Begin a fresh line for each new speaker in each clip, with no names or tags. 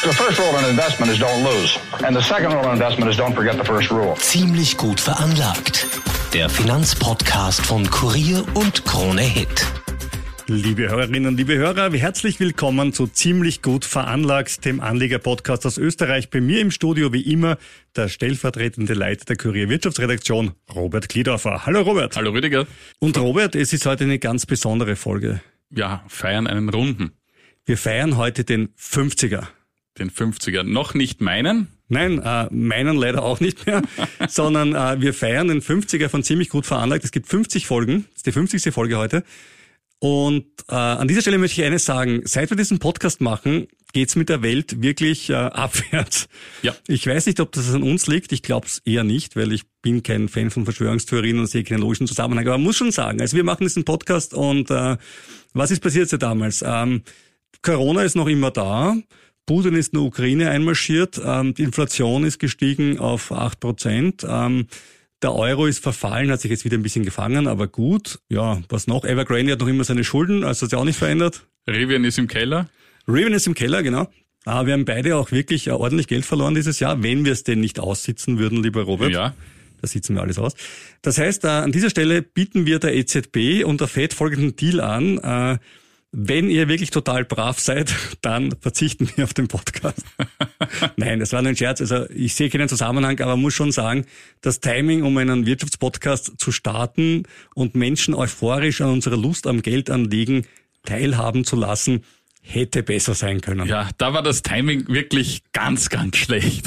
The first rule in investment is don't lose. And the second rule in investment is don't forget the first rule.
Ziemlich gut veranlagt. Der Finanzpodcast von Kurier und Krone Hit.
Liebe Hörerinnen, liebe Hörer, herzlich willkommen zu Ziemlich gut veranlagt, dem Anleger-Podcast aus Österreich. Bei mir im Studio wie immer der stellvertretende Leiter der Kurier Wirtschaftsredaktion, Robert Kliedorfer. Hallo Robert.
Hallo Rüdiger.
Und Robert, es ist heute eine ganz besondere Folge.
Ja, feiern einen Runden.
Wir feiern heute den 50er.
Den 50er. Noch nicht meinen?
Nein, äh, meinen leider auch nicht mehr, sondern äh, wir feiern den 50er von ziemlich gut veranlagt. Es gibt 50 Folgen, das ist die 50. Folge heute. Und äh, an dieser Stelle möchte ich eines sagen. Seit wir diesen Podcast machen, geht's mit der Welt wirklich äh, abwärts.
Ja.
Ich weiß nicht, ob das an uns liegt. Ich glaube es eher nicht, weil ich bin kein Fan von Verschwörungstheorien und sehe keinen logischen Zusammenhang. Aber man muss schon sagen, also wir machen diesen Podcast und äh, was ist passiert seit damals? Ähm, Corona ist noch immer da. Putin ist in der Ukraine einmarschiert. Ähm, die Inflation ist gestiegen auf acht Prozent. Ähm, der Euro ist verfallen, hat sich jetzt wieder ein bisschen gefangen, aber gut. Ja, was noch? Evergrande hat noch immer seine Schulden, also hat sich auch nicht verändert.
Rivian ist im Keller.
Rivian ist im Keller, genau. Aber wir haben beide auch wirklich äh, ordentlich Geld verloren dieses Jahr, wenn wir es denn nicht aussitzen würden, lieber Robert.
Ja.
Da sitzen wir alles aus. Das heißt, äh, an dieser Stelle bieten wir der EZB und der FED folgenden Deal an. Wenn ihr wirklich total brav seid, dann verzichten wir auf den Podcast. Nein, das war nur ein Scherz. Also ich sehe keinen Zusammenhang, aber muss schon sagen, das Timing, um einen Wirtschaftspodcast zu starten und Menschen euphorisch an unserer Lust am Geld anlegen teilhaben zu lassen, hätte besser sein können.
Ja, da war das Timing wirklich ganz, ganz schlecht.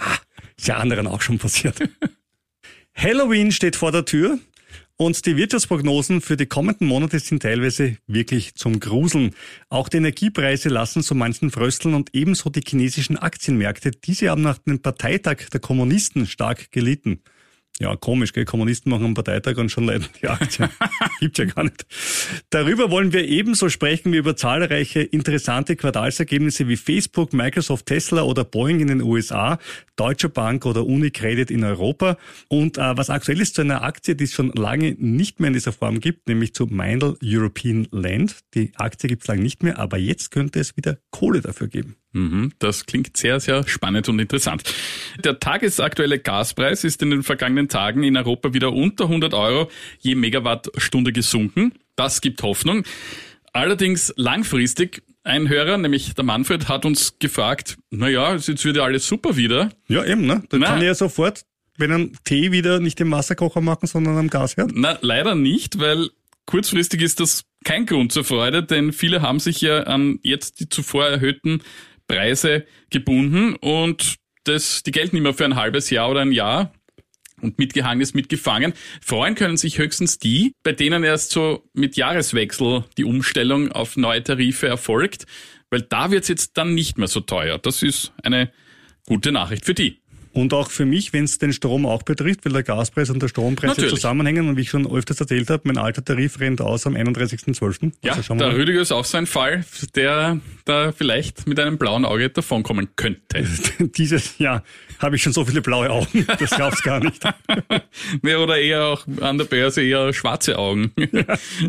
Ist ja anderen auch schon passiert. Halloween steht vor der Tür. Und die Wirtschaftsprognosen für die kommenden Monate sind teilweise wirklich zum Gruseln. Auch die Energiepreise lassen so manchen frösteln und ebenso die chinesischen Aktienmärkte. Diese haben nach dem Parteitag der Kommunisten stark gelitten. Ja, komisch, gell? Kommunisten machen einen Parteitag und schon leiden die Aktien. Gibt's ja gar nicht. Darüber wollen wir ebenso sprechen wie über zahlreiche interessante Quartalsergebnisse wie Facebook, Microsoft, Tesla oder Boeing in den USA, Deutsche Bank oder Unicredit in Europa. Und äh, was aktuell ist zu einer Aktie, die es schon lange nicht mehr in dieser Form gibt, nämlich zu Mindel European Land. Die Aktie gibt's lange nicht mehr, aber jetzt könnte es wieder Kohle dafür geben.
Mhm, das klingt sehr, sehr spannend und interessant. Der tagesaktuelle Gaspreis ist in den vergangenen Tagen in Europa wieder unter 100 Euro je Megawattstunde gesunken. Das gibt Hoffnung. Allerdings langfristig ein Hörer, nämlich der Manfred, hat uns gefragt, na ja, jetzt wird ja alles super wieder.
Ja, eben, ne? Dann
Na.
kann ich ja sofort, wenn ein Tee wieder nicht im Wasserkocher machen, sondern am Gasherd.
Na, leider nicht, weil kurzfristig ist das kein Grund zur Freude, denn viele haben sich ja an jetzt die zuvor erhöhten Preise gebunden und das, die gelten immer für ein halbes Jahr oder ein Jahr. Und mitgehangen ist mitgefangen. Freuen können sich höchstens die, bei denen erst so mit Jahreswechsel die Umstellung auf neue Tarife erfolgt, weil da wird's jetzt dann nicht mehr so teuer. Das ist eine gute Nachricht für die.
Und auch für mich, wenn es den Strom auch betrifft, weil der Gaspreis und der Strompreis ja
Natürlich.
zusammenhängen. Und wie ich schon öfters erzählt habe, mein alter Tarif rennt aus am 31.12.
Ja,
Also schauen wir
der
mal.
Rüdiger ist auch so ein Fall, der da vielleicht mit einem blauen Auge davonkommen könnte.
Dieses Jahr habe ich schon so viele blaue Augen. Das glaubst gar nicht.
Ja, oder eher auch an der Börse eher schwarze Augen.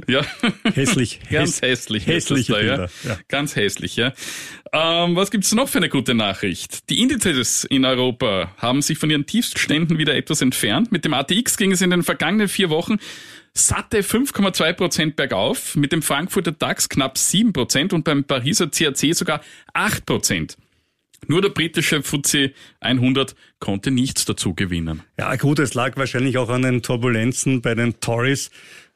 Ja.
Hässlich.
Ganz
Häss-
hässlich.
hässliche
da, ja.
Ja.
Ganz hässlich, ja. Ähm, was gibt's noch für eine gute Nachricht? Die Indizes in Europa haben sich von ihren Tiefstständen wieder etwas entfernt. Mit dem ATX ging es in den vergangenen vier Wochen satte 5,2 Prozent bergauf, mit dem Frankfurter DAX knapp 7 Prozent und beim Pariser CAC sogar 8 Prozent. Nur der britische FTSE 100 konnte nichts dazu gewinnen.
Ja, gut, es lag wahrscheinlich auch an den Turbulenzen bei den Tories.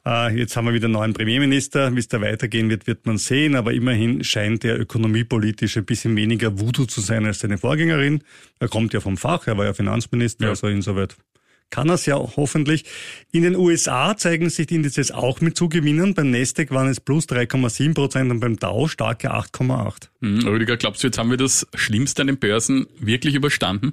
Äh, Jetzt haben wir wieder einen neuen Premierminister. Wie es da weitergehen wird, wird man sehen. Aber immerhin scheint er ökonomiepolitisch ein bisschen weniger Voodoo zu sein als seine Vorgängerin. Er kommt ja vom Fach, er war ja Finanzminister,
Ja.
also insoweit kann er es ja hoffentlich. In den USA zeigen sich die Indizes auch mit Zugewinnen. Beim Nasdaq waren es plus 3,7 Prozent und beim Dow starke 8,8.
Hm, Rüdiger, glaubst du, jetzt haben wir das Schlimmste an den Börsen wirklich überstanden?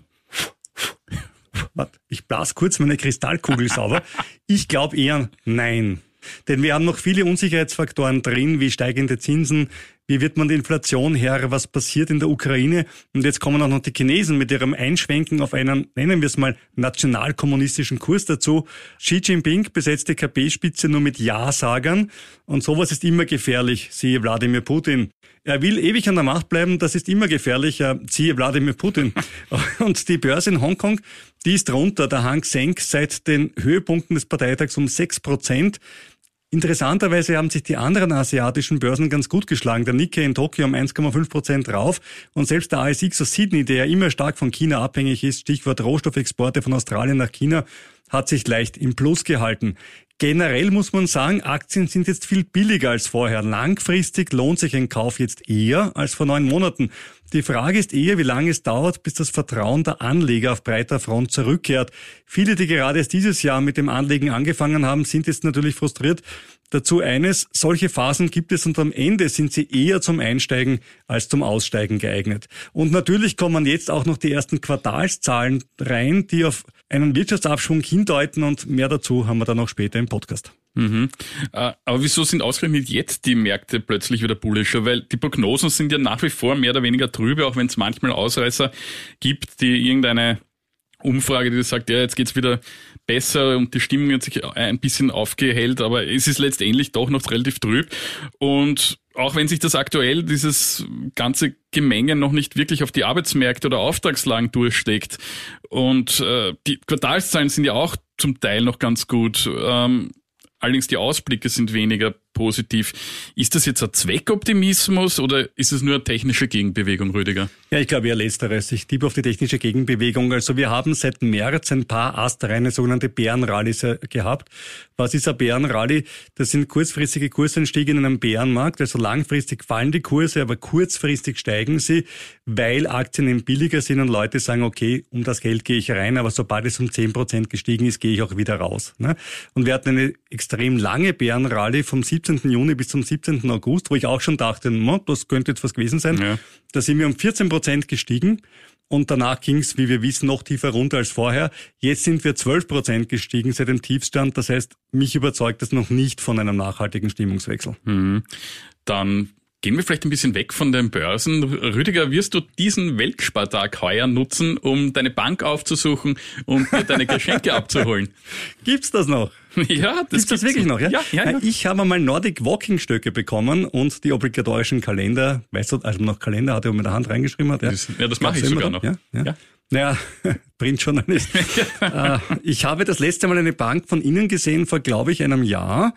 Ich blas kurz meine Kristallkugel sauber. Ich glaube eher nein. Denn wir haben noch viele Unsicherheitsfaktoren drin, wie steigende Zinsen, wie wird man die Inflation her, was passiert in der Ukraine. Und jetzt kommen auch noch die Chinesen mit ihrem Einschwenken auf einen, nennen wir es mal, nationalkommunistischen Kurs dazu. Xi Jinping besetzt die KP-Spitze nur mit Ja-Sagern. Und sowas ist immer gefährlich, siehe Wladimir Putin. Er will ewig an der Macht bleiben, das ist immer gefährlich, siehe Wladimir Putin. Und die Börse in Hongkong, die ist runter. Der Hang senkt seit den Höhepunkten des Parteitags um sechs Prozent. Interessanterweise haben sich die anderen asiatischen Börsen ganz gut geschlagen. Der Nikkei in Tokio um 1,5 Prozent rauf und selbst der ASX aus Sydney, der ja immer stark von China abhängig ist, Stichwort Rohstoffexporte von Australien nach China, hat sich leicht im Plus gehalten. Generell muss man sagen, Aktien sind jetzt viel billiger als vorher. Langfristig lohnt sich ein Kauf jetzt eher als vor neun Monaten. Die Frage ist eher, wie lange es dauert, bis das Vertrauen der Anleger auf breiter Front zurückkehrt. Viele, die gerade erst dieses Jahr mit dem Anlegen angefangen haben, sind jetzt natürlich frustriert. Dazu eines, solche Phasen gibt es und am Ende sind sie eher zum Einsteigen als zum Aussteigen geeignet. Und natürlich kommen jetzt auch noch die ersten Quartalszahlen rein, die auf einen Wirtschaftsabschwung hindeuten und mehr dazu haben wir dann auch später im Podcast.
Mhm. Äh, aber wieso sind ausgerechnet jetzt die Märkte plötzlich wieder bullischer? Weil die Prognosen sind ja nach wie vor mehr oder weniger trübe, auch wenn es manchmal Ausreißer gibt, die irgendeine Umfrage, die sagt, ja, jetzt geht's wieder besser und die Stimmung hat sich ein bisschen aufgehellt, aber es ist letztendlich doch noch relativ trüb. Und auch wenn sich das aktuell, dieses ganze Gemenge noch nicht wirklich auf die Arbeitsmärkte oder Auftragslagen durchsteckt und äh, die Quartalszahlen sind ja auch zum Teil noch ganz gut. Ähm, allerdings die Ausblicke sind weniger positiv. Ist das jetzt ein Zweckoptimismus oder ist es nur eine technische Gegenbewegung, Rüdiger?
Ja, ich glaube eher letzteres. Ich tippe auf die technische Gegenbewegung. Also wir haben seit März ein paar astreine sogenannte Bärenrallies äh, gehabt. Was ist ein Bärenrallye? Das sind kurzfristige Kursanstiege in einem Bärenmarkt. Also langfristig fallen die Kurse, aber kurzfristig steigen sie, weil Aktien eben billiger sind und Leute sagen, okay, um das Geld gehe ich rein, aber sobald es um 10 Prozent gestiegen ist, gehe ich auch wieder raus. Ne? Und wir hatten eine extrem lange Bärenrallye vom 17. Juni bis zum 17. August, wo ich auch schon dachte, das könnte jetzt was gewesen sein. Ja. Da sind wir um 14 Prozent gestiegen. Und danach ging es, wie wir wissen, noch tiefer runter als vorher. Jetzt sind wir 12 Prozent gestiegen seit dem Tiefstand. Das heißt, mich überzeugt das noch nicht von einem nachhaltigen Stimmungswechsel.
Mhm. Dann Gehen wir vielleicht ein bisschen weg von den Börsen. Rüdiger, wirst du diesen Weltspartag heuer nutzen, um deine Bank aufzusuchen und dir deine Geschenke abzuholen?
Gibt's das noch?
Ja, das
gibt's das wirklich noch, ja? Ja, ja, ja. Ich habe mal Nordic Walking Stöcke bekommen und die obligatorischen Kalender, weißt du, also noch Kalender hatte, wo man mit der Hand reingeschrieben hat.
Ja, das, ja, das mache ich sogar noch.
Ja, ja. ja. Naja, Printjournalist. Äh, ich habe das letzte Mal eine Bank von Ihnen gesehen vor, glaube ich, einem Jahr.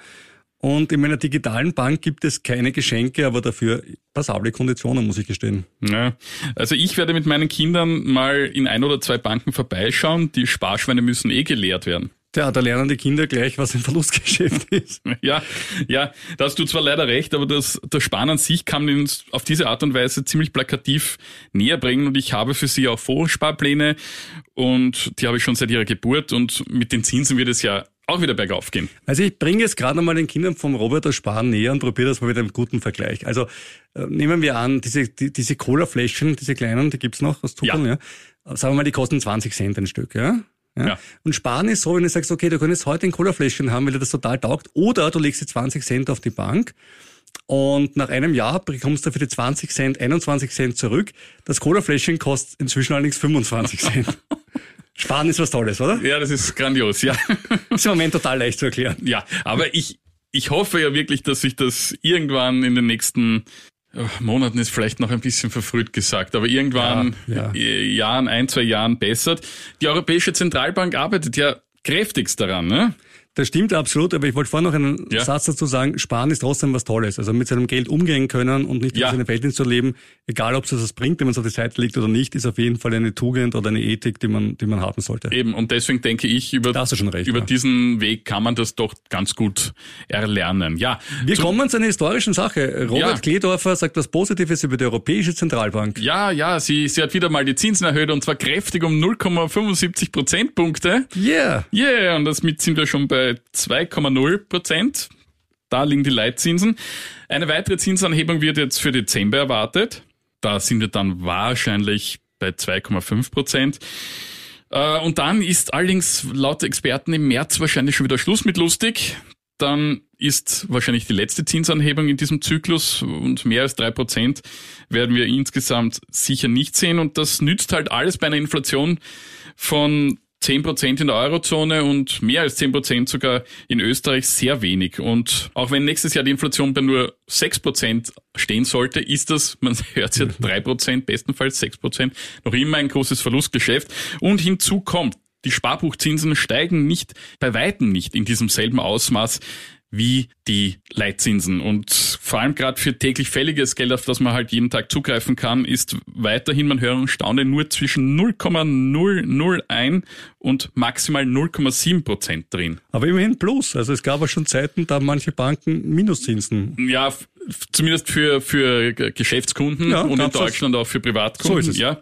Und in meiner digitalen Bank gibt es keine Geschenke, aber dafür passable Konditionen, muss ich gestehen.
Ja, also ich werde mit meinen Kindern mal in ein oder zwei Banken vorbeischauen. Die Sparschweine müssen eh geleert werden.
Ja, da lernen die Kinder gleich, was ein Verlustgeschäft ist.
Ja, ja, da hast du zwar leider recht, aber das, das Sparen an sich kann man uns auf diese Art und Weise ziemlich plakativ näher bringen und ich habe für sie auch Vorsparpläne und die habe ich schon seit ihrer Geburt und mit den Zinsen wird es ja auch wieder bergauf gehen.
Also ich bringe jetzt gerade mal den Kindern vom Robert Sparen näher und probiere das mal mit einem guten Vergleich. Also äh, nehmen wir an, diese, die, diese Cola-Fläschchen, diese kleinen, die gibt's noch aus Zuckern, ja. ja. Sagen wir mal, die kosten 20 Cent ein Stück, ja. Ja? ja. Und sparen ist so, wenn du sagst, okay, du könntest heute ein Cola-Fläschchen haben, weil dir das total taugt, oder du legst die 20 Cent auf die Bank und nach einem Jahr bekommst du für die 20 Cent 21 Cent zurück. Das Cola-Fläschchen kostet inzwischen allerdings 25 Cent. Sparen ist was Tolles, oder?
Ja, das ist grandios, ja.
ist im Moment total leicht zu erklären.
Ja, aber ich, ich hoffe ja wirklich, dass sich das irgendwann in den nächsten oh, Monaten ist vielleicht noch ein bisschen verfrüht gesagt, aber irgendwann ja, ja. Jahren, ein, zwei Jahren bessert. Die Europäische Zentralbank arbeitet ja kräftigst daran, ne?
Das stimmt absolut, aber ich wollte vorhin noch einen
Ja.
Satz dazu sagen, Sparen ist trotzdem was Tolles. Also mit seinem Geld umgehen können und nicht
Ja.
ja. seine Weltdienst zu leben, egal ob es das bringt, wenn man es auf die Seite legt oder nicht, ist auf jeden Fall eine Tugend oder eine Ethik, die man, die man haben sollte.
Eben, und deswegen denke ich, über,
recht,
über
ja.
diesen Weg kann man das doch ganz gut erlernen. Ja,
Wir
zu-
kommen zu einer historischen Sache. Robert
Ja.
Kledorfer sagt was Positives über die Europäische Zentralbank.
Ja, ja, sie, sie hat wieder mal die Zinsen erhöht und zwar kräftig um 0,75 Prozentpunkte.
Yeah.
Yeah, und damit sind wir schon bei 2,0 Prozent. Da liegen die Leitzinsen. Eine weitere Zinsanhebung wird jetzt für Dezember erwartet. Da sind wir dann wahrscheinlich bei 2,5 Prozent. Äh, Und dann ist allerdings laut Experten im März wahrscheinlich schon wieder Schluss mit lustig. Dann ist wahrscheinlich die letzte Zinsanhebung in diesem Zyklus und mehr als drei Prozent werden wir insgesamt sicher nicht sehen. Und das nützt halt alles bei einer Inflation von 10 Prozent in der Eurozone und mehr als 10 Prozent sogar in Österreich sehr wenig. Und auch wenn nächstes Jahr die Inflation bei nur 6 Prozent stehen sollte, ist das, man hört ja 3 Prozent, bestenfalls 6 Prozent, noch immer ein großes Verlustgeschäft. Und hinzu kommt, die Sparbuchzinsen steigen nicht, bei Weitem nicht in diesem selben Ausmaß wie die Leitzinsen. Und vor allem gerade für täglich fälliges Geld, auf das man halt jeden Tag zugreifen kann, ist weiterhin, man höre und staune, nur zwischen 0,001 und maximal 0,7 Prozent drin.
Aber immerhin plus. Also es gab auch schon Zeiten, da manche Banken Minuszinsen.
Ja, zumindest für, für Geschäftskunden
Ja,
und in
das.
Deutschland auch für Privatkunden.
So ist es.
Ja.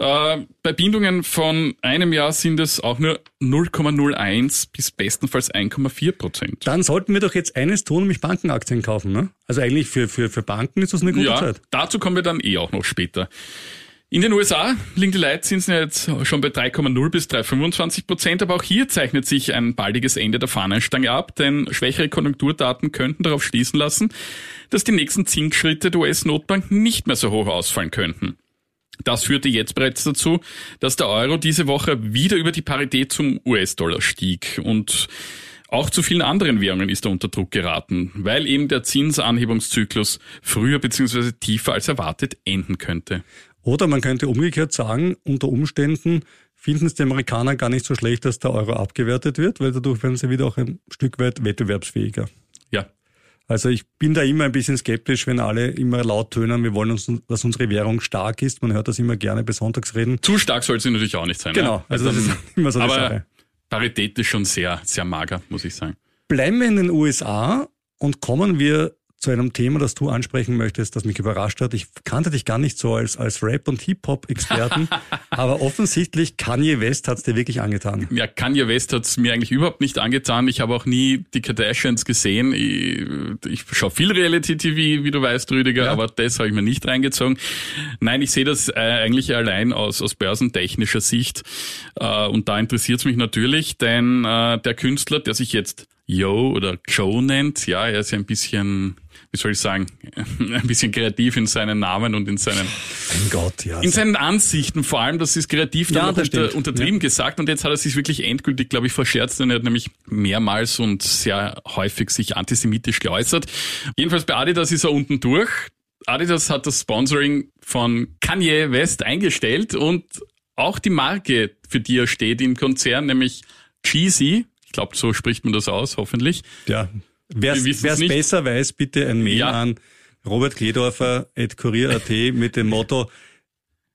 Äh, bei Bindungen von einem Jahr sind es auch nur 0,01 bis bestenfalls 1,4 Prozent.
Dann sollten wir doch jetzt eines tun, nämlich Bankenaktien kaufen. Ne? Also eigentlich für, für, für Banken ist das eine gute
Ja,
Zeit.
dazu kommen wir dann eh auch noch später. In den USA liegen die Leitzinsen jetzt schon bei 3,0 bis 3,25 Prozent, aber auch hier zeichnet sich ein baldiges Ende der Fahnenstange ab, denn schwächere Konjunkturdaten könnten darauf schließen lassen, dass die nächsten Zinsschritte der US-Notbank nicht mehr so hoch ausfallen könnten. Das führte jetzt bereits dazu, dass der Euro diese Woche wieder über die Parität zum US-Dollar stieg und auch zu vielen anderen Währungen ist er unter Druck geraten, weil eben der Zinsanhebungszyklus früher bzw. tiefer als erwartet enden könnte.
Oder man könnte umgekehrt sagen, unter Umständen finden es die Amerikaner gar nicht so schlecht, dass der Euro abgewertet wird, weil dadurch werden sie wieder auch ein Stück weit wettbewerbsfähiger.
Ja,
Also ich bin da immer ein bisschen skeptisch, wenn alle immer laut tönen, wir wollen uns, dass unsere Währung stark ist. Man hört das immer gerne bei Sonntagsreden.
zu stark soll sie natürlich auch nicht sein.
Genau,
ja?
also das ist immer so eine
aber
Sache.
Parität ist schon sehr, sehr mager, muss ich sagen.
Bleiben wir in den USA und kommen wir zu einem Thema, das du ansprechen möchtest, das mich überrascht hat. Ich kannte dich gar nicht so als, als Rap- und Hip-Hop-Experten, aber offensichtlich Kanye West hat's dir wirklich angetan.
Ja, Kanye West hat's mir eigentlich überhaupt nicht angetan. Ich habe auch nie die Kardashians gesehen. Ich, ich schaue viel Reality-TV, wie du weißt, Rüdiger,
Ja.
aber das habe ich mir nicht reingezogen. Nein, ich sehe das äh, eigentlich allein aus, aus börsentechnischer Sicht. Äh, und da interessiert's mich natürlich, denn äh, der Künstler, der sich jetzt Yo oder Joe nennt, ja, er ist ja ein bisschen, wie soll ich sagen, ein bisschen kreativ in seinen Namen und in seinen
Gott, ja.
in seinen Ansichten vor allem, das ist kreativ dann
Ja,
noch unter, untertrieben gesagt und jetzt hat er sich wirklich endgültig, glaube ich, verscherzt, denn er hat nämlich mehrmals und sehr häufig sich antisemitisch geäußert. Jedenfalls bei Adidas ist er unten durch. Adidas hat das Sponsoring von Kanye West eingestellt und auch die Marke, für die er steht im Konzern, nämlich Cheesy, ich glaube, so spricht man das aus, hoffentlich.
ja. Wer es besser weiß, bitte ein Mail
Ja.
an Robert Kledorfer at kurier.at mit dem Motto,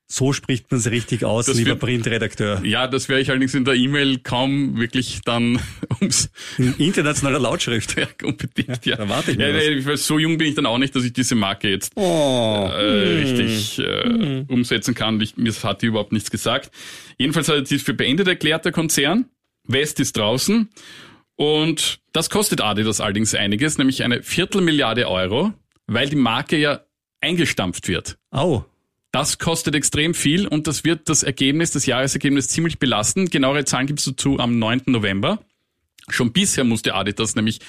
so spricht man es richtig aus,
Das
lieber
wird-
Printredakteur.
Ja, das werde ich allerdings in der E-Mail kaum wirklich dann ums
In internationaler Lautschrift.
Ja, unbedingt, ja.
da warte ich
ja, weil so jung bin ich dann auch nicht, dass ich diese Marke jetzt
Oh.
äh, richtig äh, umsetzen kann. Ich, mir hat die überhaupt nichts gesagt. Jedenfalls hat er dies für beendet erklärt, der Konzern. West ist draußen. Und das kostet Adidas allerdings einiges, nämlich eine Viertelmilliarde Euro, weil die Marke ja eingestampft wird.
Au.
Das kostet extrem viel und das wird das Ergebnis, das Jahresergebnis ziemlich belasten. Genauere Zahlen gibt's dazu am 9. November. Schon bisher musste Adidas nämlich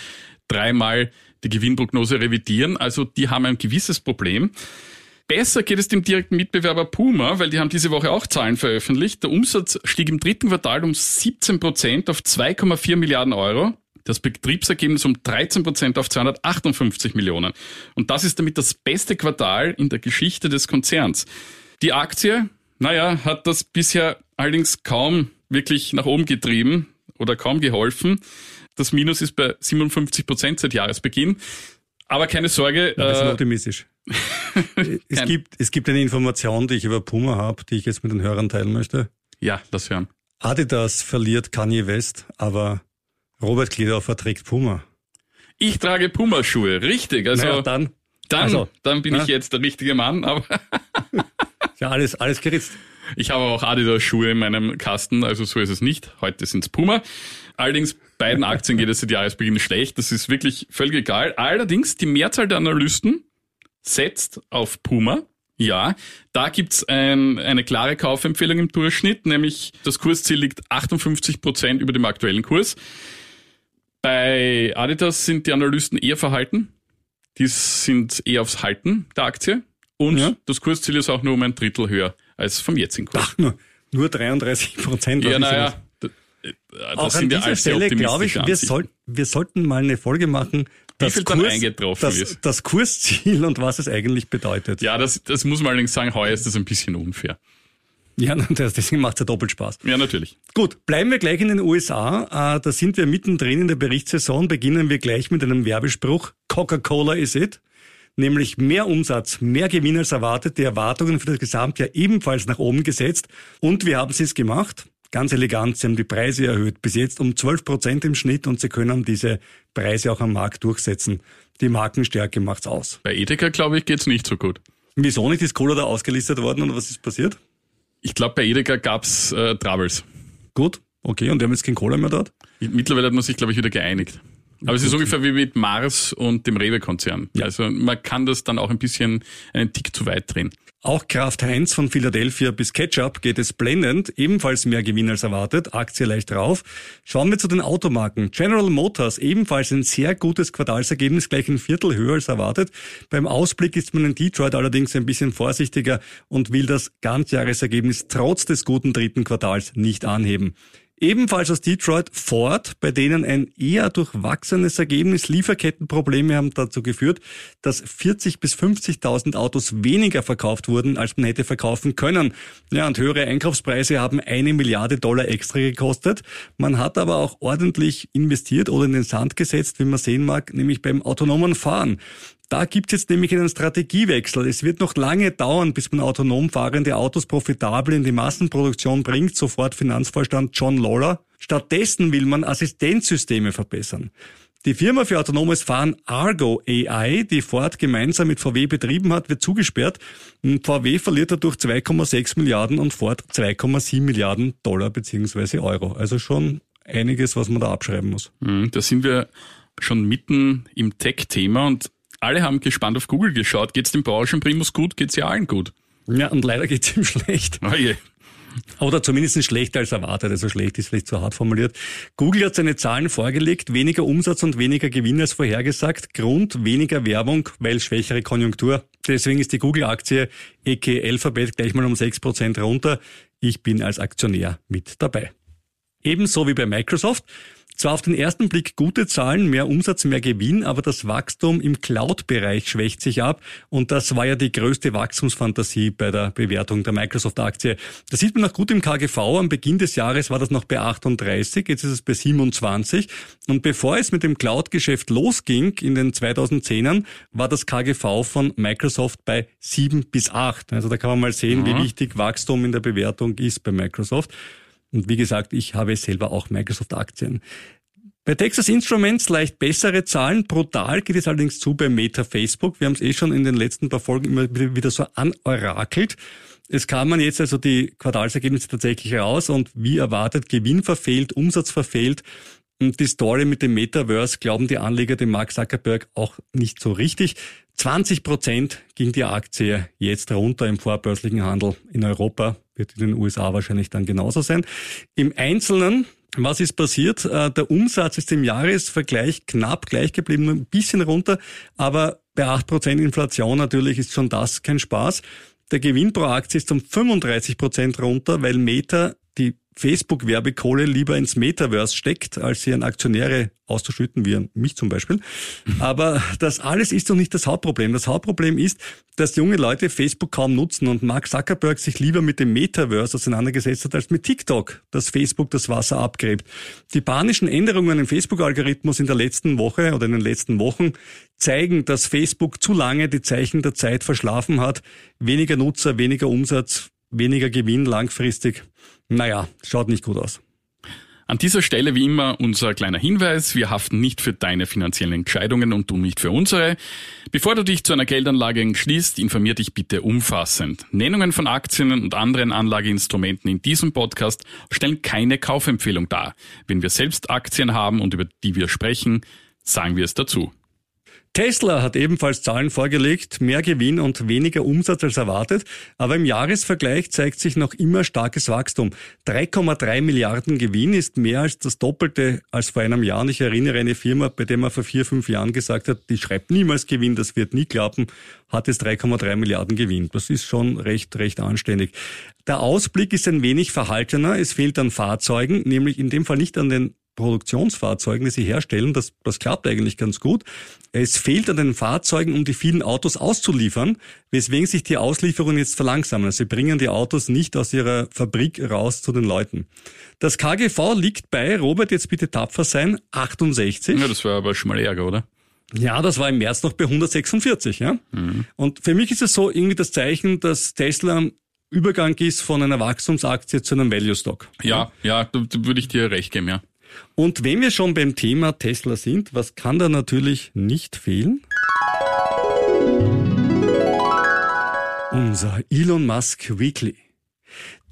dreimal die Gewinnprognose revidieren. Also die haben ein gewisses Problem. Besser geht es dem direkten Mitbewerber Puma, weil die haben diese Woche auch Zahlen veröffentlicht. Der Umsatz stieg im dritten Quartal um 17 Prozent auf 2,4 Milliarden Euro. Das Betriebsergebnis um 13 Prozent auf 258 Millionen. Und das ist damit das beste Quartal in der Geschichte des Konzerns. Die Aktie, naja, hat das bisher allerdings kaum wirklich nach oben getrieben oder kaum geholfen. Das Minus ist bei 57 Prozent seit Jahresbeginn. Aber keine Sorge.
Ja, das ist
äh,
optimistisch. Es, gibt, es gibt eine Information, die ich über Puma habe, die ich jetzt mit den Hörern teilen möchte.
ja, lass hören.
Adidas verliert Kanye West, aber Robert Kledorfer trägt Puma.
Ich trage Pumaschuhe, richtig. Also
naja, dann
dann,
also,
dann bin
ja.
ich jetzt der richtige Mann. Aber
ja alles, alles geritzt.
ich habe auch Adidas-Schuhe in meinem Kasten, also so ist es nicht. Heute sind's Puma. Allerdings beiden Aktien geht es seit Jahresbeginn schlecht. Das ist wirklich völlig egal. Allerdings die Mehrzahl der Analysten setzt auf Puma. Ja, da gibt's ein, eine klare Kaufempfehlung im Durchschnitt, nämlich das Kursziel liegt 58 Prozent über dem aktuellen Kurs. Bei Adidas sind die Analysten eher verhalten. Die sind eher aufs Halten der Aktie. Und
Ja.
das Kursziel ist auch nur um ein Drittel höher als vom jetzigen Kurs.
Ach, nur, nur 33 Prozent.
ja, naja, d- äh, das
Auch an dieser Stelle glaube ich, wir, soll, wir sollten mal eine Folge machen, das,
viel dann eingetroffen
das,
ist.
das Kursziel und was es eigentlich bedeutet.
Ja, das, das muss man allerdings sagen, heuer ist das ein bisschen unfair.
ja deswegen macht es ja doppelt Spaß.
Ja, natürlich.
Gut, bleiben wir gleich in den USA. Äh, da sind wir mittendrin in der Berichtssaison. Beginnen wir gleich mit einem Werbespruch. Coca-Cola is it. Nämlich mehr Umsatz, mehr Gewinn als erwartet. Die Erwartungen für das Gesamtjahr ebenfalls nach oben gesetzt. Und wir haben es gemacht. Ganz elegant. Sie haben die Preise erhöht. Bis jetzt um 12 Prozent im Schnitt und sie können diese Preise auch am Markt durchsetzen. Die Markenstärke macht's aus.
Bei Edeka, glaube ich, geht's nicht so gut.
Wieso nicht ist Cola da ausgelistet worden und was ist passiert?
Ich glaube, bei Edeka gab's äh, Troubles.
Gut, okay. Und wir haben jetzt kein Cola mehr dort?
Mittlerweile hat man sich, glaube ich, wieder geeinigt. Aber es ist ungefähr wie mit Mars und dem Rewe-Konzern. Also man kann das dann auch ein bisschen einen Tick zu weit drehen.
Auch Kraft Heinz von Philadelphia bis Ketchup geht es blendend, ebenfalls mehr Gewinn als erwartet, Aktie leicht drauf. Schauen wir zu den Automarken. General Motors ebenfalls ein sehr gutes Quartalsergebnis, gleich ein Viertel höher als erwartet. Beim Ausblick ist man in Detroit allerdings ein bisschen vorsichtiger und will das Ganzjahresergebnis trotz des guten dritten Quartals nicht anheben. Ebenfalls aus Detroit Ford, bei denen ein eher durchwachsenes Ergebnis, Lieferkettenprobleme haben dazu geführt, dass 40 bis 50.000 Autos weniger verkauft wurden, als man hätte verkaufen können. Ja, und höhere Einkaufspreise haben eine Milliarde Dollar extra gekostet. Man hat aber auch ordentlich investiert oder in den Sand gesetzt, wie man sehen mag, nämlich beim autonomen Fahren. Da gibt's jetzt nämlich einen Strategiewechsel. Es wird noch lange dauern, bis man autonom fahrende Autos profitabel in die Massenproduktion bringt, sofort Finanzvorstand John Lawler. Stattdessen will man Assistenzsysteme verbessern. Die Firma für autonomes Fahren Argo AI, die Ford gemeinsam mit VW betrieben hat, wird zugesperrt. VW verliert dadurch 2,6 Milliarden und Ford 2,7 Milliarden Dollar beziehungsweise Euro. Also schon einiges, was man da abschreiben muss.
Mhm, Da sind wir schon mitten im Tech-Thema und alle haben gespannt auf Google geschaut. Geht's dem Branchenprimus gut? Geht's ja allen gut?
Ja, und leider geht's ihm schlecht.
Oh je.
Oder zumindest schlechter als erwartet. Also schlecht ist vielleicht zu hart formuliert. Google hat seine Zahlen vorgelegt. Weniger Umsatz und weniger Gewinn als vorhergesagt. Grund weniger Werbung, weil schwächere Konjunktur. Deswegen ist die Google-Aktie EK Alphabet gleich mal um 6% runter. Ich bin als Aktionär mit dabei. Ebenso wie bei Microsoft. Zwar auf den ersten Blick gute Zahlen, mehr Umsatz, mehr Gewinn, aber das Wachstum im Cloud-Bereich schwächt sich ab und das war ja die größte Wachstumsfantasie bei der Bewertung der Microsoft-Aktie. Das sieht man noch gut im KGV. Am Beginn des Jahres war das noch bei 38, jetzt ist es bei 27 und bevor es mit dem Cloud-Geschäft losging in den 2010ern, war das KGV von Microsoft bei 7 bis 8. Also da kann man mal sehen, wie wichtig Wachstum in der Bewertung ist bei Microsoft. Und wie gesagt, ich habe selber auch Microsoft-Aktien. Bei Texas Instruments leicht bessere Zahlen. Brutal geht es allerdings zu bei Meta Facebook. Wir haben es eh schon in den letzten paar Folgen immer wieder so anorakelt. Es kamen jetzt also die Quartalsergebnisse tatsächlich raus und wie erwartet Gewinn verfehlt, Umsatz verfehlt. Und die Story mit dem Metaverse glauben die Anleger dem Mark Zuckerberg auch nicht so richtig. 20 Prozent ging die Aktie jetzt runter im vorbörslichen Handel in Europa. Wird in den USA wahrscheinlich dann genauso sein. Im Einzelnen, was ist passiert? Äh, Der Umsatz ist im Jahresvergleich knapp gleich geblieben, nur ein bisschen runter. Aber bei 8 Prozent Inflation natürlich ist schon das kein Spaß. Der Gewinn pro Aktie ist um 35 Prozent runter, weil Meta Facebook-Werbekohle lieber ins Metaverse steckt, als sie an Aktionäre auszuschütten, wie an mich zum Beispiel. Aber das alles ist doch nicht das Hauptproblem. Das Hauptproblem ist, dass junge Leute Facebook kaum nutzen und Mark Zuckerberg sich lieber mit dem Metaverse auseinandergesetzt hat, als mit TikTok, dass Facebook das Wasser abgräbt. Die panischen Änderungen im Facebook-Algorithmus in der letzten Woche oder in den letzten Wochen zeigen, dass Facebook zu lange die Zeichen der Zeit verschlafen hat. Weniger Nutzer, weniger Umsatz, weniger Gewinn langfristig. Naja, schaut nicht gut aus.
An dieser Stelle wie immer unser kleiner Hinweis, wir haften nicht für deine finanziellen Entscheidungen und du nicht für unsere. Bevor du dich zu einer Geldanlage entschließt, informier dich bitte umfassend. Nennungen von Aktien und anderen Anlageinstrumenten in diesem Podcast stellen keine Kaufempfehlung dar. Wenn wir selbst Aktien haben und über die wir sprechen, sagen wir es dazu.
Tesla hat ebenfalls Zahlen vorgelegt, mehr Gewinn und weniger Umsatz als erwartet, aber im Jahresvergleich zeigt sich noch immer starkes Wachstum. 3,3 Milliarden Gewinn ist mehr als das Doppelte als vor einem Jahr. Und ich erinnere eine Firma, bei der man vor vier, fünf Jahren gesagt hat, die schreibt niemals Gewinn, das wird nie klappen, hat jetzt 3,3 Milliarden Gewinn. Das ist schon recht, recht anständig. Der Ausblick ist ein wenig verhaltener. Es fehlt an Fahrzeugen, nämlich in dem Fall nicht an den Produktionsfahrzeugen, die sie herstellen. Das, das klappt eigentlich ganz gut. Es fehlt an den Fahrzeugen, um die vielen Autos auszuliefern, weswegen sich die Auslieferungen jetzt verlangsamen. Also sie bringen die Autos nicht aus ihrer Fabrik raus zu den Leuten. Das KGV liegt bei, Robert, jetzt bitte tapfer sein, 68.
Ja, das war aber schon mal Ärger, oder?
Ja, das war im März noch bei 146, ja. Mhm. Und für mich ist es so irgendwie das Zeichen, dass Tesla Übergang ist von einer Wachstumsaktie zu einem Value Stock.
Ja, ja, da, da würde ich dir recht geben, ja.
Und wenn wir schon beim Thema Tesla sind, was kann da natürlich nicht fehlen? Unser Elon Musk Weekly.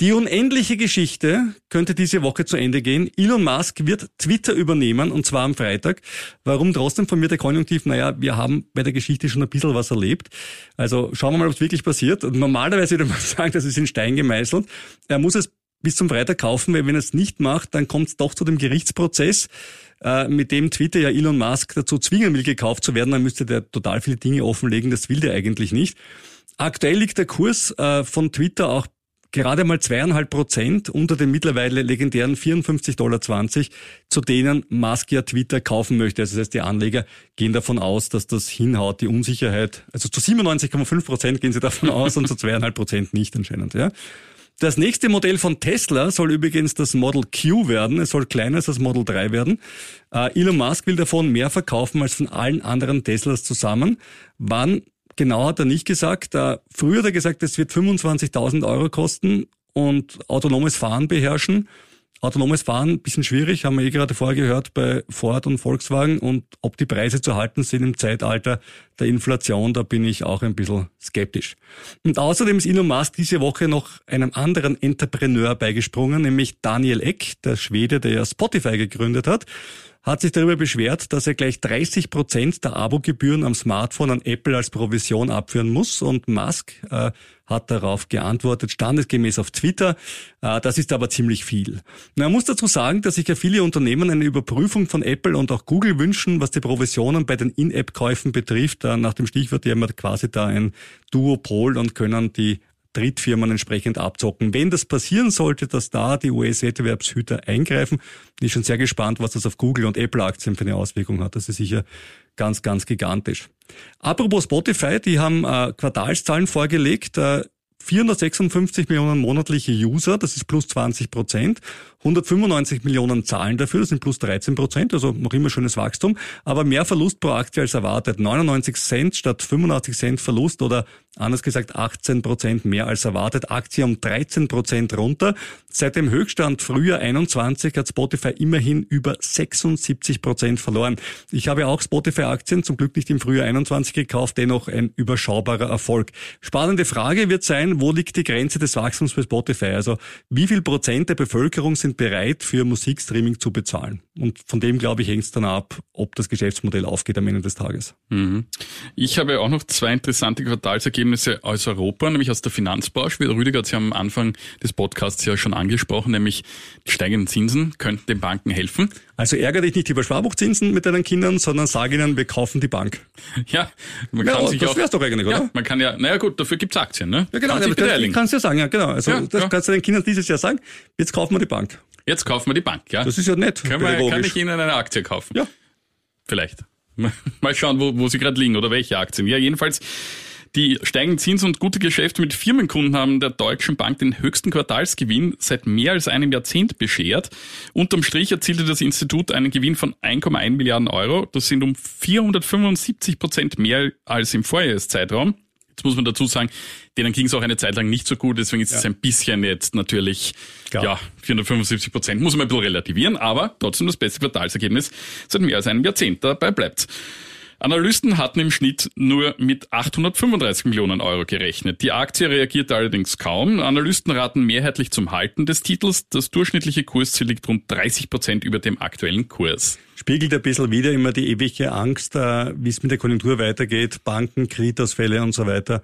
Die unendliche Geschichte könnte diese Woche zu Ende gehen. Elon Musk wird Twitter übernehmen und zwar am Freitag. Warum trotzdem von mir der Konjunktiv? Naja, wir haben bei der Geschichte schon ein bisschen was erlebt. Also schauen wir mal, ob es wirklich passiert. Normalerweise würde man sagen, das ist in Stein gemeißelt. Er muss es bis zum Freitag kaufen, weil wenn er es nicht macht, dann kommt es doch zu dem Gerichtsprozess, äh, mit dem Twitter ja Elon Musk dazu zwingen will, gekauft zu werden. Dann müsste der total viele Dinge offenlegen. Das will der eigentlich nicht. Aktuell liegt der Kurs äh, von Twitter auch gerade mal zweieinhalb Prozent unter den mittlerweile legendären 54,20 Dollar, zu denen Musk ja Twitter kaufen möchte. Also das heißt, die Anleger gehen davon aus, dass das hinhaut, die Unsicherheit. Also zu 97,5 Prozent gehen sie davon aus und zu zweieinhalb Prozent nicht anscheinend. Ja. Das nächste Modell von Tesla soll übrigens das Model Q werden. Es soll kleiner als das Model 3 werden. Äh, Elon Musk will davon mehr verkaufen als von allen anderen Teslas zusammen. Wann genau hat er nicht gesagt. Äh, früher hat er gesagt, es wird 25.000 Euro kosten und autonomes Fahren beherrschen. Autonomes Fahren, bisschen schwierig, haben wir eh gerade vorher gehört bei Ford und Volkswagen. Und ob die Preise zu halten sind im Zeitalter der Inflation, da bin ich auch ein bisschen skeptisch. Und außerdem ist Elon Musk diese Woche noch einem anderen Entrepreneur beigesprungen, nämlich Daniel Eck, der Schwede, der ja Spotify gegründet hat hat sich darüber beschwert, dass er gleich 30 Prozent der Abogebühren am Smartphone an Apple als Provision abführen muss. Und Musk äh, hat darauf geantwortet, standesgemäß auf Twitter. Äh, das ist aber ziemlich viel. Man muss dazu sagen, dass sich ja viele Unternehmen eine Überprüfung von Apple und auch Google wünschen, was die Provisionen bei den In-App-Käufen betrifft. Äh, nach dem Stichwort, die haben quasi da ein Duopol und können die Drittfirmen entsprechend abzocken. Wenn das passieren sollte, dass da die US-Wettbewerbshüter eingreifen, bin ich schon sehr gespannt, was das auf Google und Apple-Aktien für eine Auswirkung hat. Das ist sicher ganz, ganz gigantisch. Apropos Spotify, die haben äh, Quartalszahlen vorgelegt. Äh, 456 Millionen monatliche User, das ist plus 20 Prozent. 195 Millionen zahlen dafür, das sind plus 13 Prozent, also noch immer schönes Wachstum, aber mehr Verlust pro Aktie als erwartet. 99 Cent statt 85 Cent Verlust oder anders gesagt 18 Prozent mehr als erwartet. Aktie um 13 Prozent runter. Seit dem Höchststand Frühjahr 21 hat Spotify immerhin über 76 Prozent verloren. Ich habe auch Spotify-Aktien zum Glück nicht im Frühjahr 21 gekauft, dennoch ein überschaubarer Erfolg. Spannende Frage wird sein, wo liegt die Grenze des Wachstums bei Spotify? Also wie viel Prozent der Bevölkerung sind bereit, für Musikstreaming zu bezahlen. Und von dem, glaube ich, hängt es dann ab, ob das Geschäftsmodell aufgeht am Ende des Tages.
Mhm. Ich habe auch noch zwei interessante Quartalsergebnisse aus Europa, nämlich aus der Finanzbranche. Wie Rüdiger hat es ja am Anfang des Podcasts ja schon angesprochen, nämlich die steigenden Zinsen könnten den Banken helfen.
Also ärgere dich nicht über Sparbuchzinsen mit deinen Kindern, sondern sag ihnen, wir kaufen die Bank.
Ja, man
Ja,
kann sich
das
auch.
wär's doch eigentlich,
ja,
oder?
man kann ja, naja gut, dafür gibt's Aktien, ne?
Ja, genau,
Kann
aber das kannst du ja sagen, ja, genau. Also
Ja,
das
ja.
kannst du den Kindern dieses Jahr sagen, jetzt kaufen wir die Bank.
Jetzt kaufen wir die Bank, ja?
Das ist ja nett,
Können wir, kann ich Ihnen eine Aktie kaufen?
Ja.
Vielleicht. Mal schauen, wo, wo sie gerade liegen oder welche Aktien. Ja, jedenfalls die steigenden Zinsen und gute Geschäfte mit Firmenkunden haben der Deutschen Bank den höchsten Quartalsgewinn seit mehr als einem Jahrzehnt beschert. Unterm Strich erzielte das Institut einen Gewinn von 1,1 Milliarden Euro. Das sind um 475 Prozent mehr als im Vorjahreszeitraum. Jetzt muss man dazu sagen, denen ging es auch eine Zeit lang nicht so gut, deswegen ist es ein bisschen jetzt natürlich,
Klar.
ja, 475 Prozent, muss man ein bisschen relativieren, aber trotzdem das beste Quartalsergebnis seit mehr als einem Jahrzehnt. Dabei bleibt. Analysten hatten im Schnitt nur mit 835 Millionen Euro gerechnet. Die Aktie reagierte allerdings kaum. Analysten raten mehrheitlich zum Halten des Titels. Das durchschnittliche Kursziel liegt rund 30 Prozent über dem aktuellen Kurs.
Spiegelt ein bisschen wieder immer die ewige Angst, äh, wie es mit der Konjunktur weitergeht, Banken, Kreditausfälle und so weiter.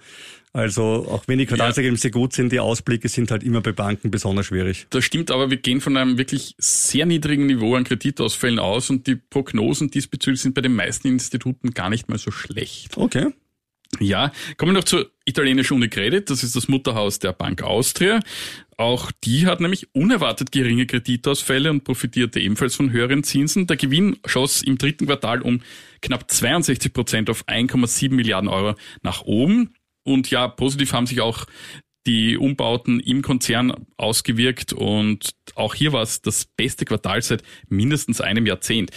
Also auch wenn die Quartalsergebnisse gut sind, die Ausblicke sind halt immer bei Banken besonders schwierig.
Das stimmt, aber wir gehen von einem wirklich sehr niedrigen Niveau an Kreditausfällen aus und die Prognosen diesbezüglich sind bei den meisten Instituten gar nicht mal so schlecht.
Okay.
Ja, kommen wir noch zur italienischen Unicredit. Das ist das Mutterhaus der Bank Austria. Auch die hat nämlich unerwartet geringe Kreditausfälle und profitierte ebenfalls von höheren Zinsen. Der Gewinn schoss im dritten Quartal um knapp 62 Prozent auf 1,7 Milliarden Euro nach oben. Und ja, positiv haben sich auch die Umbauten im Konzern ausgewirkt und auch hier war es das beste Quartal seit mindestens einem Jahrzehnt.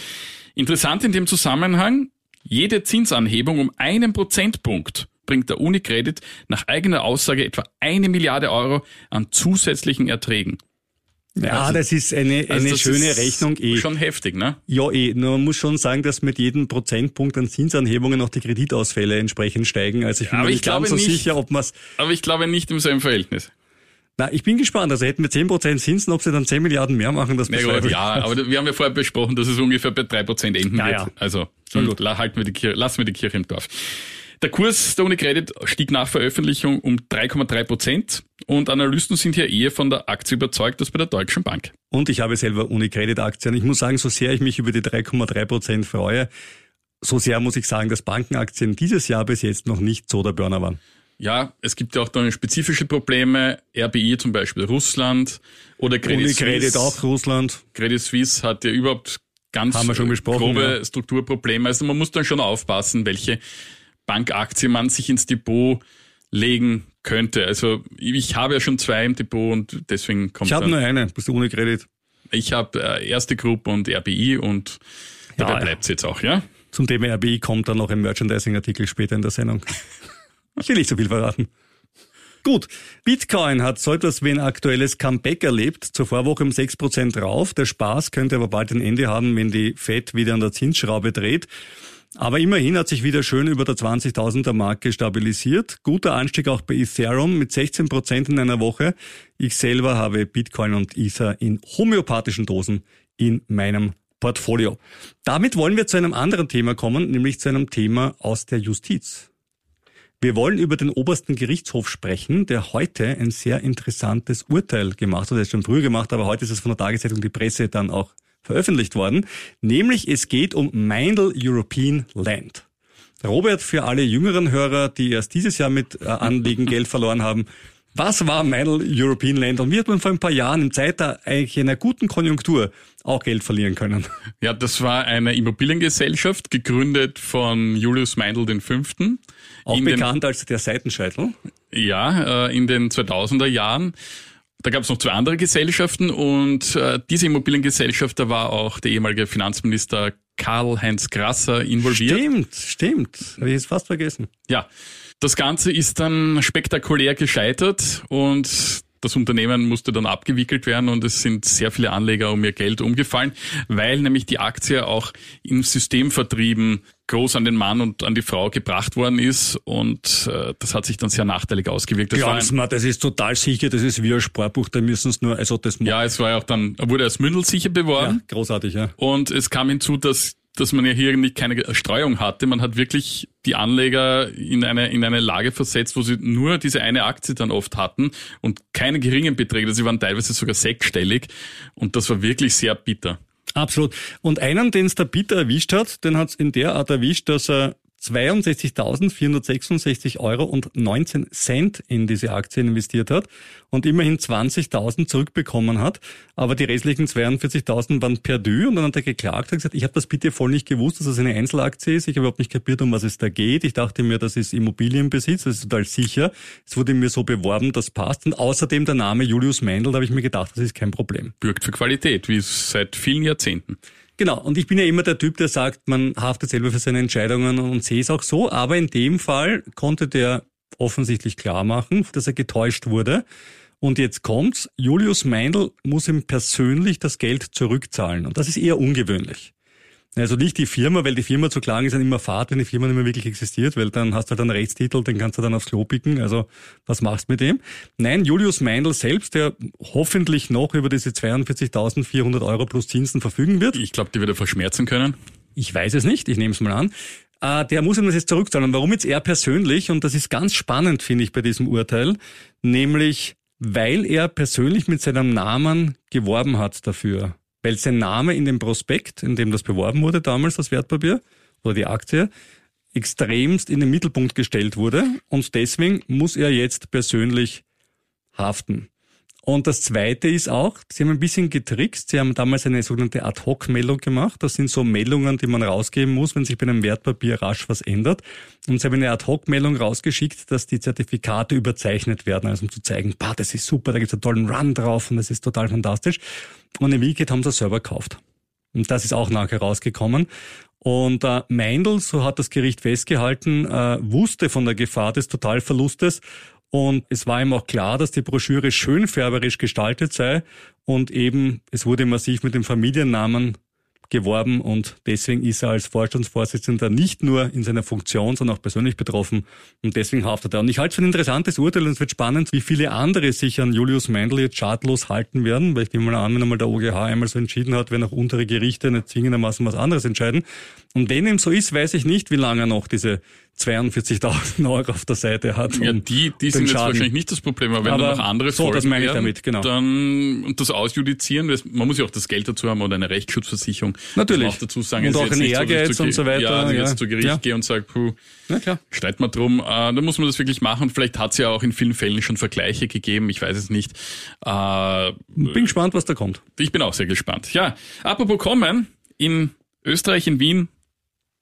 Interessant in dem Zusammenhang, jede Zinsanhebung um einen Prozentpunkt bringt der Unicredit nach eigener Aussage etwa eine Milliarde Euro an zusätzlichen Erträgen.
Ja,
Also-
das ist eine,
Also
eine
das
schöne
ist
Rechnung eh.
Schon heftig, ne?
Ja, eh. Nur man muss schon sagen, dass mit jedem Prozentpunkt an Zinsanhebungen auch die Kreditausfälle entsprechend steigen. Also ich bin
Aber
mir
ich
nicht ganz
glaube
so
nicht-
sicher, ob man's.
Aber ich glaube nicht im selben Verhältnis.
Na, ich bin gespannt. Also hätten wir 10% Zinsen, ob sie dann 10 Milliarden mehr machen, das bezweifle
gut, ja, aber wir haben ja vorher besprochen, dass es ungefähr bei drei Prozent enden
Ja,
wird.
ja.
Also
Schon
hm,
gut.
la- halten wir die Kirche, lassen wir die Kirche im Dorf. Der Kurs der Unicredit stieg nach Veröffentlichung um 3,3 Prozent und Analysten sind hier eher von der Aktie überzeugt als bei der Deutschen Bank.
Und ich habe selber Unicredit-Aktien. Ich muss sagen, so sehr ich mich über die 3,3 Prozent freue, so sehr muss ich sagen, dass Bankenaktien dieses Jahr bis jetzt noch nicht so der Burner waren.
Ja, es gibt ja auch dann spezifische Probleme. RBI zum Beispiel Russland oder Credit
Unicredit
Suisse.
auch Russland.
Credit Suisse hat ja überhaupt ganz
Haben wir schon besprochen,
grobe
ja.
Strukturprobleme. Also man muss dann schon aufpassen, welche Bankaktie man sich ins Depot legen könnte. Also ich habe ja schon zwei im Depot und deswegen kommt
Ich habe nur eine, das ist die Unicredit.
ich habe äh, erste Gruppe und RBI und dabei
Ja, ja.
bleibt's jetzt auch, ja?
Zum Thema RBI kommt dann noch ein Merchandising-Artikel später in der Sendung. Ich will nicht so viel verraten. Gut, Bitcoin hat so etwas wie ein aktuelles Comeback erlebt. Zur Vorwoche um 6% rauf. Der Spaß könnte aber bald ein Ende haben, wenn die Fed wieder an der Zinsschraube dreht. Aber immerhin hat sich wieder schön über der 20.000er Marke stabilisiert. Guter Anstieg auch bei Ethereum mit 16% in einer Woche. Ich selber habe Bitcoin und Ether in homöopathischen Dosen in meinem Portfolio. Damit wollen wir zu einem anderen Thema kommen, nämlich zu einem Thema aus der Justiz. Wir wollen über den obersten Gerichtshof sprechen, der heute ein sehr interessantes Urteil gemacht hat. Er ist schon früher gemacht, aber heute ist es von der Tageszeitung Die Presse dann auch veröffentlicht worden. Nämlich es geht um Meindl European Land. Robert, für alle jüngeren Hörer, die erst dieses Jahr mit äh, Anlegen Geld verloren haben, was war Meindl European Land und wie hat man vor ein paar Jahren im Zeitalter eigentlich in einer guten Konjunktur auch Geld verlieren können?
Ja, das war eine Immobiliengesellschaft, gegründet von Julius Meindl V.
Auch
In den-
bekannt als der Seitenscheitel.
Ja, äh, in den 2000er Jahren. Da gab es noch zwei andere Gesellschaften und äh, diese Immobiliengesellschaft, da war auch der ehemalige Finanzminister Karl-Heinz Grasser involviert.
Stimmt, stimmt. Habe ich jetzt fast vergessen.
Ja, das Ganze ist dann spektakulär gescheitert und das Unternehmen musste dann abgewickelt werden und es sind sehr viele Anleger um ihr Geld umgefallen, weil nämlich die Aktie auch im Systemvertrieben groß an den Mann und an die Frau gebracht worden ist und äh, das hat sich dann sehr nachteilig ausgewirkt. Das war
Glaubst
ein,
mir, das ist total sicher, das ist wie ein Sportbuch, da müssen es nur, also das
ja, es war ja auch dann, wurde als Mündelsicher beworben.
ja, großartig, ja.
Und es kam hinzu, dass, dass man ja hier nicht keine Streuung hatte. Man hat wirklich die Anleger in eine, in eine Lage versetzt, wo sie nur diese eine Aktie dann oft hatten und keine geringen Beträge. Sie waren teilweise sogar sechsstellig und das war wirklich sehr bitter.
Absolut. Und einen, den es der Peter erwischt hat, den hat es in der Art erwischt, dass er 62.466 Euro und 19 Cent in diese Aktien investiert hat und immerhin 20.000 zurückbekommen hat. Aber die restlichen 42.000 waren perdu und dann hat er geklagt und gesagt, ich habe das bitte voll nicht gewusst, dass das eine Einzelaktie ist. Ich habe überhaupt nicht kapiert, um was es da geht. Ich dachte mir, das ist Immobilienbesitz, das ist total sicher. Es wurde mir so beworben, das passt. Und außerdem der Name Julius Meindl, da habe ich mir gedacht, das ist kein Problem.
Bürgt für Qualität, wie seit vielen Jahrzehnten.
Genau, und ich bin ja immer der Typ, der sagt, man haftet selber für seine Entscheidungen und sehe es auch so, aber in dem Fall konnte der offensichtlich klar machen, dass er getäuscht wurde. Und jetzt kommt's, Julius Meindl muss ihm persönlich das Geld zurückzahlen. Und das ist eher ungewöhnlich. Also nicht die Firma, weil die Firma zu klagen ist dann immer Fahrt, wenn die Firma nicht mehr wirklich existiert, weil dann hast du halt einen Rechtstitel, den kannst du dann aufs Klo picken. Also was machst du mit dem? Nein, Julius Meindl selbst, der hoffentlich noch über diese 42.400 Euro plus Zinsen verfügen wird.
Ich glaube, die wird er verschmerzen können.
Ich weiß es nicht, ich nehme es mal an. Äh, der muss ihm das jetzt zurückzahlen. Warum jetzt er persönlich? Und das ist ganz spannend, finde ich, bei diesem Urteil. Nämlich, weil er persönlich mit seinem Namen geworben hat dafür weil sein Name in dem Prospekt, in dem das beworben wurde damals, das Wertpapier oder die Aktie, extremst in den Mittelpunkt gestellt wurde und deswegen muss er jetzt persönlich haften. Und das Zweite ist auch, Sie haben ein bisschen getrickst. Sie haben damals eine sogenannte Ad-Hoc-Meldung gemacht. Das sind so Meldungen, die man rausgeben muss, wenn sich bei einem Wertpapier rasch was ändert. Und Sie haben eine Ad-Hoc-Meldung rausgeschickt, dass die Zertifikate überzeichnet werden, also um zu zeigen, bah, das ist super, da gibt's einen tollen Run drauf und das ist total fantastisch. Und in Wirklichkeit haben sie das selber gekauft. Und das ist auch nachher rausgekommen. Und äh, Meindl, so hat das Gericht festgehalten, äh, wusste von der Gefahr des Totalverlustes und es war ihm auch klar, dass die Broschüre schönfärberisch gestaltet sei. Und eben es wurde massiv mit dem Familiennamen geworben. Und deswegen ist er als Vorstandsvorsitzender nicht nur in seiner Funktion, sondern auch persönlich betroffen. Und deswegen haftet er. Und ich halte es für ein interessantes Urteil. Und es wird spannend, wie viele andere sich an Julius Meindl jetzt schadlos halten werden, weil ich nehme mal an, wenn einmal der OGH einmal so entschieden hat, wenn auch untere Gerichte nicht zwingendermaßen was anderes entscheiden. Und wenn ihm so ist, weiß ich nicht, wie lange er noch diese 42.000 Euro auf der Seite hat.
Ja, die, die sind jetzt wahrscheinlich nicht das Problem, aber wenn aber da noch andere
so, das meine ich damit, genau.
dann und das ausjudizieren, man muss ja auch das Geld dazu haben oder eine Rechtsschutzversicherung.
Natürlich.
Auch dazu sagen,
und auch ein Ehrgeiz und so weiter.
Ja, wenn ich jetzt zu Gericht ja. gehe und sage, puh, ja, klar. streit mal drum, äh, dann muss man das wirklich machen. Vielleicht hat es ja auch in vielen Fällen schon Vergleiche gegeben, ich weiß es nicht.
Äh, bin gespannt, was da kommt.
Ich bin auch sehr gespannt. Ja, apropos kommen, in Österreich, in Wien,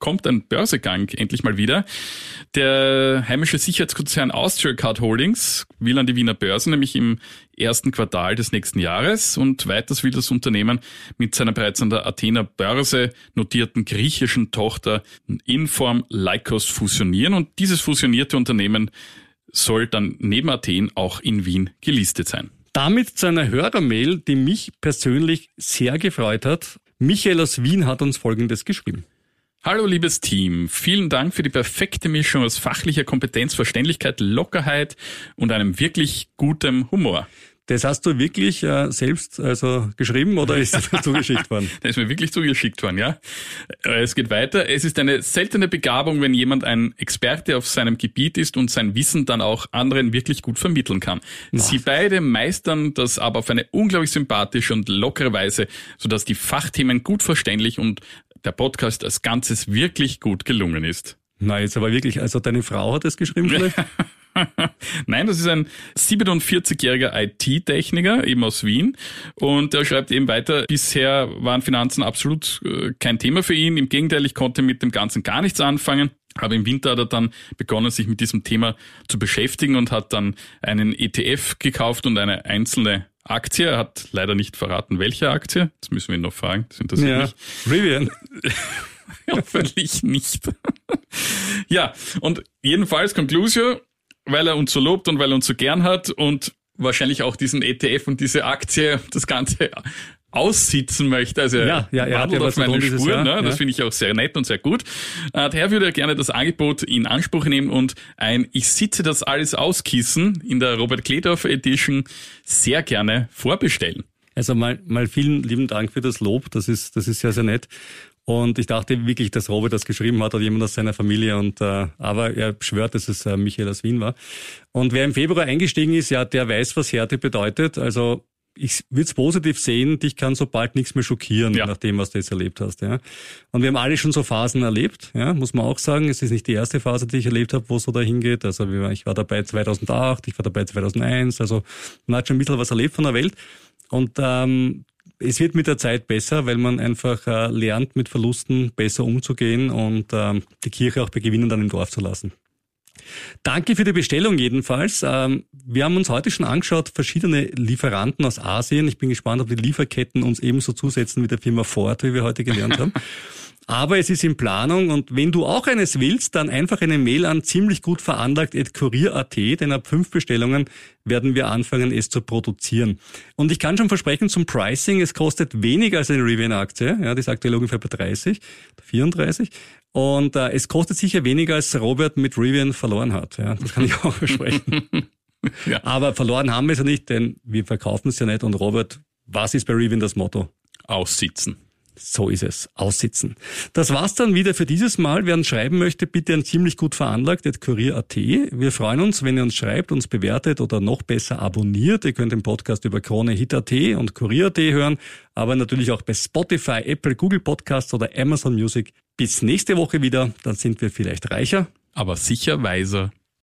kommt ein Börsegang endlich mal wieder. Der heimische Sicherheitskonzern Austria Card Holdings will an die Wiener Börse, nämlich im ersten Quartal des nächsten Jahres. Und weiters will das Unternehmen mit seiner bereits an der Athener Börse notierten griechischen Tochter Inform Lycos fusionieren. Und dieses fusionierte Unternehmen soll dann neben Athen auch in Wien gelistet sein.
Damit zu einer Hörermail, die mich persönlich sehr gefreut hat. Michael aus Wien hat uns Folgendes geschrieben.
Hallo liebes Team, vielen Dank für die perfekte Mischung aus fachlicher Kompetenz, Verständlichkeit, Lockerheit und einem wirklich gutem Humor.
Das hast du wirklich äh, selbst also geschrieben oder ist das zugeschickt worden?
Das ist mir wirklich zugeschickt worden, ja. Äh, es geht weiter. Es ist eine seltene Begabung, wenn jemand ein Experte auf seinem Gebiet ist und sein Wissen dann auch anderen wirklich gut vermitteln kann. Ach. Sie beide meistern das aber auf eine unglaublich sympathische und lockere Weise, sodass die Fachthemen gut verständlich und der Podcast als Ganzes wirklich gut gelungen ist.
Na, jetzt aber wirklich, also deine Frau hat es geschrieben vielleicht?
Nein, das ist ein 47-jähriger IT-Techniker, eben aus Wien. Und der schreibt eben weiter, bisher waren Finanzen absolut äh, kein Thema für ihn. Im Gegenteil, ich konnte mit dem Ganzen gar nichts anfangen. Aber im Winter hat er dann begonnen, sich mit diesem Thema zu beschäftigen und hat dann einen ETF gekauft und eine einzelne Aktie. Er hat leider nicht verraten, welche Aktie. Das müssen wir ihn noch fragen. Das interessiert ja, mich.
Rivian.
Hoffentlich nicht. ja, und jedenfalls Conclusio, weil er uns so lobt und weil er uns so gern hat und wahrscheinlich auch diesen ETF und diese Aktie, das Ganze aussitzen möchte. Also
ja, ja, er
hat ja auf meine Spuren, ne? das finde ich auch sehr nett und sehr gut. Äh, daher würde er gerne das Angebot in Anspruch nehmen und ein Ich sitze das alles auskissen in der Robert Kledorfer Edition sehr gerne vorbestellen.
Also mal, mal vielen lieben Dank für das Lob, das ist, das ist sehr, sehr nett. Und ich dachte wirklich, dass Robert das geschrieben hat oder jemand aus seiner Familie. Und äh, aber er schwört, dass es äh, Michael aus Wien war. Und wer im Februar eingestiegen ist, ja, der weiß, was Härte bedeutet. Also ich würde es positiv sehen, dich kann so bald nichts mehr schockieren,
Ja.
nach dem, was du jetzt erlebt hast. Ja. Und wir haben alle schon so Phasen erlebt, ja, muss man auch sagen. Es ist nicht die erste Phase, die ich erlebt habe, wo es so dahin geht. Also ich war dabei 2008, ich war dabei 2001. Also man hat schon ein bisschen was erlebt von der Welt. Und ähm, es wird mit der Zeit besser, weil man einfach äh, lernt, mit Verlusten besser umzugehen und ähm, die Kirche auch bei Gewinnen dann im Dorf zu lassen. Danke für die Bestellung jedenfalls. Ähm, wir haben uns heute schon angeschaut, verschiedene Lieferanten aus Asien. Ich bin gespannt, ob die Lieferketten uns ebenso zusetzen wie der Firma Ford, wie wir heute gelernt haben. Aber es ist in Planung und wenn du auch eines willst, dann einfach eine Mail an ziemlich gut veranlagt at kurier.at, denn ab fünf Bestellungen werden wir anfangen, es zu produzieren. Und ich kann schon versprechen zum Pricing, es kostet weniger als eine Rivian-Aktie, ja, die ist aktuell ungefähr bei 30, 34. Und äh, es kostet sicher weniger, als Robert mit Rivian verloren hat. Ja, das kann ich auch versprechen.
Ja.
Aber verloren haben wir es ja nicht, denn wir verkaufen es ja nicht. Und Robert, was ist bei Rivian das Motto?
Aussitzen.
So ist es. Aussitzen. Das war's dann wieder für dieses Mal. Wer uns schreiben möchte, bitte an ziemlich gut veranlagt, at kurier.at. Wir freuen uns, wenn ihr uns schreibt, uns bewertet oder noch besser abonniert. Ihr könnt den Podcast über Krone Hit.at und Kurier.at hören, aber natürlich auch bei Spotify, Apple, Google Podcasts oder Amazon Music. Bis nächste Woche wieder, dann sind wir vielleicht reicher.
Aber sicher weiser.